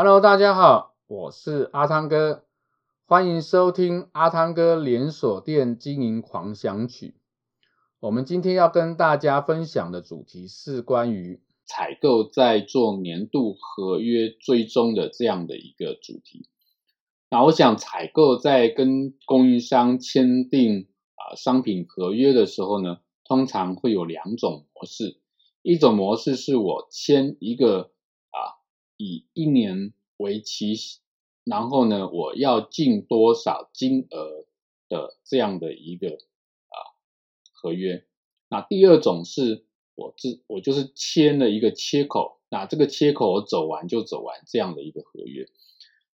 Hello，大家好，我是阿汤哥，欢迎收听阿汤哥连锁店经营狂想曲。我们今天要跟大家分享的主题是关于采购在做年度合约追踪的这样的一个主题。那我想采购在跟供应商签订啊商品合约的时候呢，通常会有两种模式，一种模式是我签一个以一年为期，然后呢我要进多少金额的这样的一个啊合约。那第二种是我自我就是签了一个切口，那这个切口我走完就走完这样的一个合约。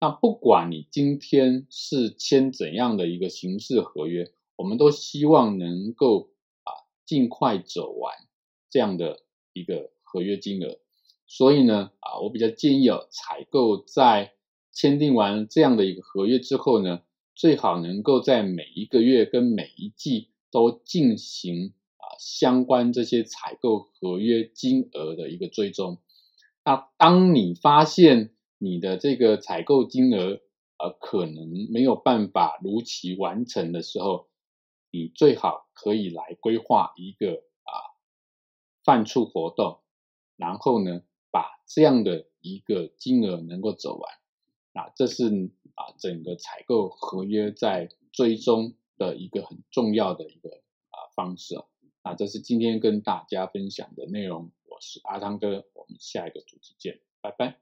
那不管你今天是签怎样的一个形式合约，我们都希望能够啊尽快走完这样的一个合约金额。所以呢啊，我比较建议哦，采购在签订完这样的一个合约之后呢，最好能够在每一个月跟每一季都进行啊相关这些采购合约金额的一个追踪。那当你发现你的这个采购金额，呃，可能没有办法如期完成的时候，你最好可以来规划一个啊贩促活动，然后呢，把这样的一个金额能够走完，啊，这是啊整个采购合约在追踪的一个很重要的一个啊方式哦。啊，这是今天跟大家分享的内容。我是阿汤哥，我们下一个主题见，拜拜。